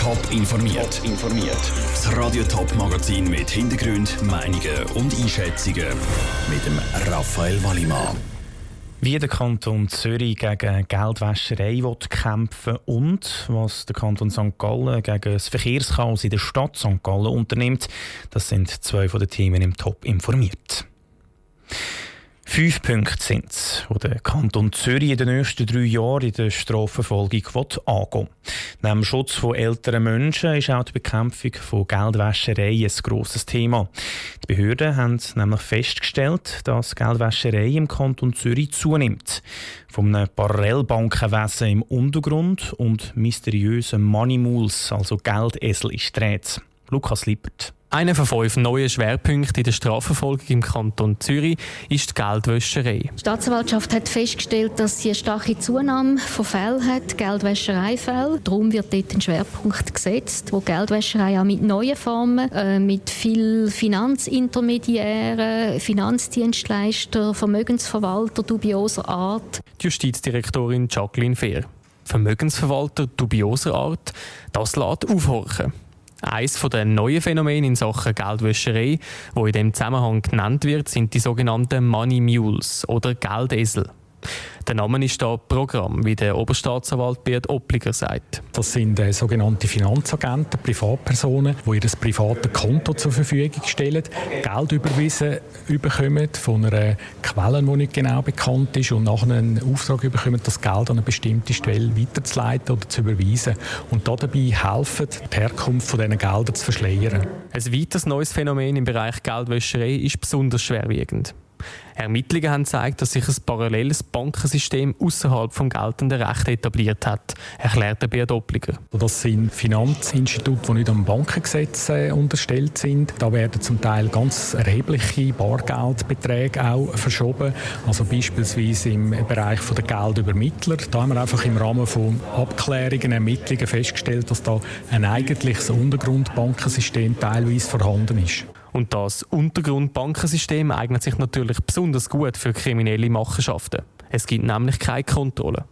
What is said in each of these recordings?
Top informiert. informiert. Das Radio Top Magazin mit Hintergrund, Meinungen und Einschätzungen mit dem Raphael Wallimann. Wie der Kanton Zürich gegen Geldwäscherei kämpfen und was der Kanton St. Gallen gegen das Verkehrschaos in der Stadt St. Gallen unternimmt, das sind zwei von den Themen im Top informiert. Fünf Punkte sind es, die der Kanton Zürich in den nächsten drei Jahren in der Strafverfolgung angehen Neben dem Schutz von älteren Menschen ist auch die Bekämpfung von Geldwäscherei ein grosses Thema. Die Behörden haben nämlich festgestellt, dass Geldwäscherei im Kanton Zürich zunimmt. Einem Parallelbankenwesen im Untergrund und mysteriösen Money Mules, also Geldesel, ist die Lukas Lippert. Einer von fünf neuen Schwerpunkten in der Strafverfolgung im Kanton Zürich ist die Geldwäscherei. Die Staatsanwaltschaft hat festgestellt, dass sie eine starke Zunahme von Fällen hat, Geldwäschereifällen. Darum wird dort ein Schwerpunkt gesetzt, wo Geldwäscherei auch mit neuen Formen, äh, mit viel Finanzintermediären, Finanzdienstleister, Vermögensverwalter dubioser Art. Die Justizdirektorin Jacqueline Fehr. Vermögensverwalter dubioser Art, das lässt aufhorchen. Eines der neuen Phänomene in Sachen Geldwäscherei, wo in dem Zusammenhang genannt wird, sind die sogenannten Money Mules oder Geldesel. Der Name ist da Programm, wie der Oberstaatsanwalt Bert Oppliger sagt. Das sind äh, sogenannte Finanzagenten, Privatpersonen, die ihr privates Konto zur Verfügung stellen, Geld überwiesen bekommen von einer Quelle, die nicht genau bekannt ist und nachher einen Auftrag bekommen, das Geld an eine bestimmte Stelle weiterzuleiten oder zu überweisen. Und dabei helfen, die Herkunft von diesen Geldern zu verschleiern. Ein weiteres neues Phänomen im Bereich Geldwäscherei ist besonders schwerwiegend. Ermittlungen haben gezeigt, dass sich ein paralleles Bankensystem außerhalb vom geltenden Recht etabliert hat, erklärte Beat Doppliger. Das sind Finanzinstitute, die nicht am Bankengesetz äh, unterstellt sind. Da werden zum Teil ganz erhebliche Bargeldbeträge auch verschoben. Also beispielsweise im Bereich der Geldübermittler. Da haben wir einfach im Rahmen von Abklärungen, Ermittlungen festgestellt, dass da ein eigentliches Untergrundbankensystem teilweise vorhanden ist. Und das Untergrundbankensystem eignet sich natürlich besonders gut für kriminelle Machenschaften. Es gibt nämlich keine Kontrolle.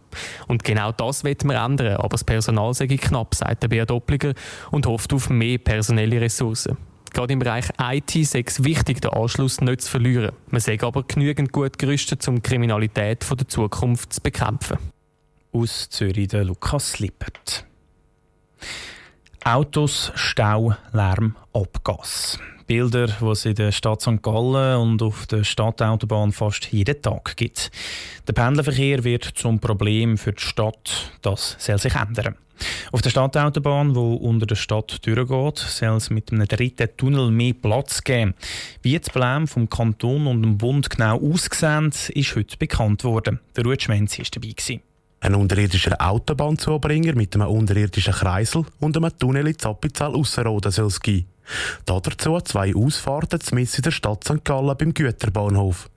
Und genau das wird man ändern, aber das Personal sei knapp, sagt der Beat Doppliger und hofft auf mehr personelle Ressourcen. Gerade im Bereich IT sei es wichtig, den Anschluss nicht zu verlieren. Man sei aber genügend gut gerüstet, um Kriminalität der Zukunft zu bekämpfen. Aus Zürich der Lukas Lippert. Autos, Stau, Lärm, Abgas. Bilder, die es in der Stadt St. Gallen und auf der Stadtautobahn fast jeden Tag gibt. Der Pendlerverkehr wird zum Problem für die Stadt. Das soll sich ändern. Auf der Stadtautobahn, wo unter der Stadt durchgeht, soll es mit einem dritten Tunnel mehr Platz geben. Wie das Problem vom Kanton und dem Bund genau aussehen, ist heute bekannt worden. Der Ruud Schmenz war dabei. Ein unterirdischer Autobahnzubringer mit einem unterirdischen Kreisel und einem Tunnel in Zappizal-Ausserrhoden soll es geben. Dazu zwei Ausfahrten zumindest in der Stadt St. Gallen beim Güterbahnhof.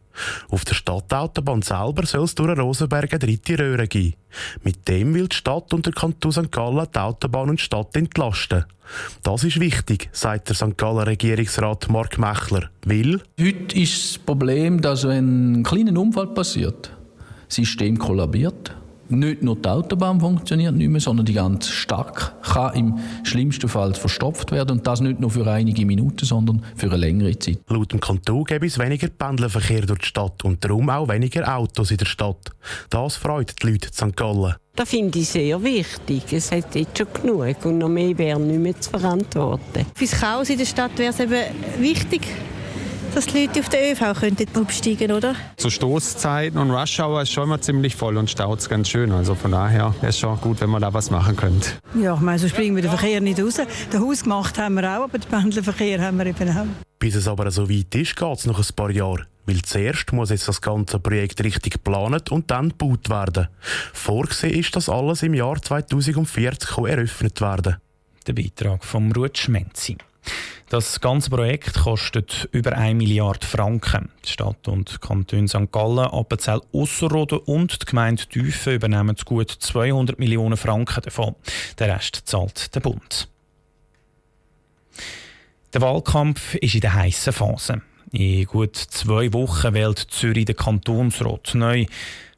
Auf der Stadtautobahn selber soll es durch Rosenberg eine dritte Röhre geben. Mit dem will die Stadt und der Kanton St. Gallen die Autobahn und die Stadt entlasten. Das ist wichtig, sagt der St. Gallen Regierungsrat Mark Mechler. Weil Heute ist das Problem, dass wenn ein kleiner Unfall passiert, das System kollabiert nicht nur die Autobahn funktioniert nicht mehr, sondern die ganze Stadt kann im schlimmsten Fall verstopft werden und das nicht nur für einige Minuten, sondern für eine längere Zeit. Laut dem Kanton gäbe es weniger Pendlerverkehr durch die Stadt und darum auch weniger Autos in der Stadt. Das freut die Leute in St. Gallen. Das finde ich sehr wichtig. Es hat jetzt schon genug und noch mehr wäre nicht mehr zu verantworten. Für das Chaos in der Stadt wäre es eben wichtig, dass die Leute auf den ÖV könnten umsteigen oder? Zu Stoßzeiten und Rush Hour ist schon immer ziemlich voll und staut ganz schön. Also von daher es schon gut, wenn man da was machen könnte. Ja, ich meine, so springen wir den Verkehr nicht raus. Den Haus gemacht haben wir auch, aber den Pendlerverkehr haben wir eben auch. Bis es aber so weit ist, geht es noch ein paar Jahre. Weil zuerst muss jetzt das ganze Projekt richtig geplant und dann gebaut werden. Vorgesehen ist, dass alles im Jahr 2040 eröffnet werden Der Beitrag vom Ruth Schmenzi. Das ganze Projekt kostet über 1 Milliarde Franken. Die Stadt und Kanton St. Gallen, Appenzell Ausserrhoden und die Gemeinde Tüfen übernehmen gut 200 Millionen Franken davon. Der Rest zahlt der Bund. Der Wahlkampf ist in der heißen Phase. In gut zwei Wochen wählt Zürich den Kantonsrat neu.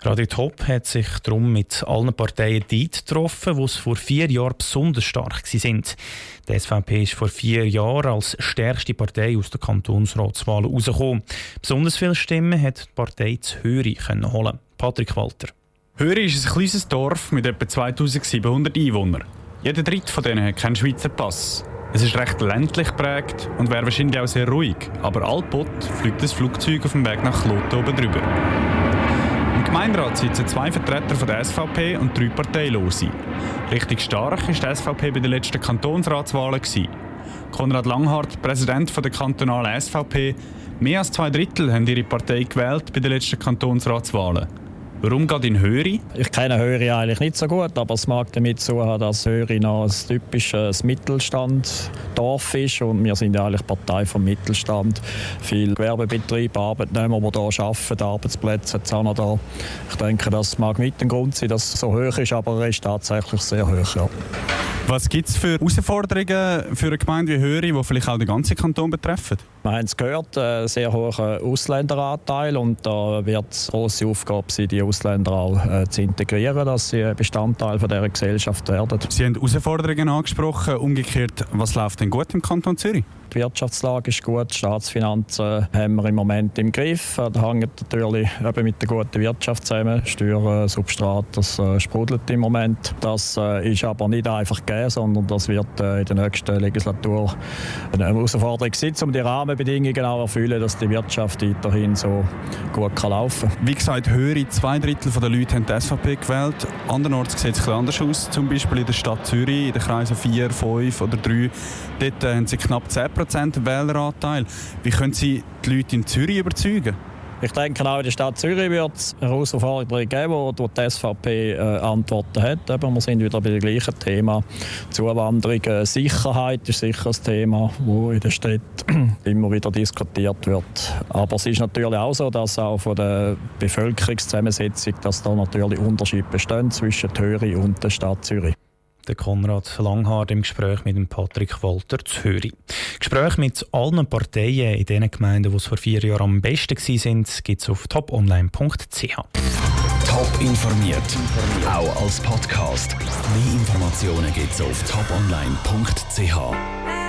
Radio Top hat sich darum mit allen Parteien dort getroffen, die vor vier Jahren besonders stark sind. Die SVP ist vor vier Jahren als stärkste Partei aus der Kantonsratswahl herausgekommen. Besonders viele Stimmen hat die Partei zu Höri holen. Patrick Walter. Höri ist ein kleines Dorf mit etwa 2700 Einwohnern. Jeder dritte von denen hat keinen Schweizer Pass. Es ist recht ländlich geprägt und wäre wahrscheinlich auch sehr ruhig, aber allbot fliegt das Flugzeug auf dem Weg nach Kloten oben drüber. Im Gemeinderat sitzen zwei Vertreter von der SVP und drei Parteilose. Richtig stark war die SVP bei den letzten Kantonsratswahlen. Konrad Langhardt, Präsident der kantonalen SVP, mehr als zwei Drittel haben ihre Partei gewählt bei den letzten Kantonsratswahlen. Warum geht in Höri? Ich kenne Höri eigentlich nicht so gut, aber es mag damit zu haben, dass Höri noch ein typisches Mittelstanddorf ist und wir sind ja eigentlich Partei vom Mittelstand. Viele Gewerbebetriebe, Arbeitnehmer, die hier arbeiten, Arbeitsplätze jetzt auch noch da. Ich denke, das mag mit dem Grund sein, dass es so hoch ist, aber er ist tatsächlich sehr hoch. Ja. Was gibt es für Herausforderungen für eine Gemeinde wie Höri, die vielleicht auch den ganzen Kanton betreffen? Wir haben es gehört, einen sehr hohen Ausländeranteil und da wird es eine grosse Aufgabe sein, die Ausländer auch äh, zu integrieren, dass sie ein Bestandteil von dieser Gesellschaft werden. Sie haben Herausforderungen angesprochen. Umgekehrt, was läuft denn gut im Kanton Zürich? Die Wirtschaftslage ist gut, die Staatsfinanzen haben wir im Moment im Griff. Das hängt natürlich eben mit der guten Wirtschaft zusammen. Steuern, Substrat, das äh, sprudelt im Moment. Das äh, ist aber nicht einfach gegeben, sondern das wird äh, in der nächsten Legislatur eine Herausforderung sein, um die Rahmenbedingungen auch erfüllen, dass die Wirtschaft weiterhin so gut kann laufen kann. Wie gesagt, höhere zwei Drittel der Leute haben die SVP gewählt. Andernorts sieht es anders aus, zum Beispiel in der Stadt Zürich, in den Kreisen 4, 5 oder 3. Dort haben sie knapp 10 Wähleranteil. Wie können Sie die Leute in Zürich überzeugen? Ich denke, auch in der Stadt Zürich wird es Herausforderungen geben, wo die SVP äh, Antworten hat. Eben, wir sind wieder bei dem gleichen Thema. Zuwanderung, äh, Sicherheit ist sicher ein Thema, das in der Stadt immer wieder diskutiert wird. Aber es ist natürlich auch so, dass auch von der Bevölkerungszusammensetzung, dass da natürlich Unterschiede bestehen zwischen Zürich und der Stadt Zürich der Konrad Langhard im Gespräch mit dem Patrick Walter hören. Gespräch mit allen Parteien in den Gemeinden, die es vor vier Jahren am besten waren, gibt es auf toponline.ch. Top informiert, auch als Podcast. Mehr Informationen gibt es auf toponline.ch.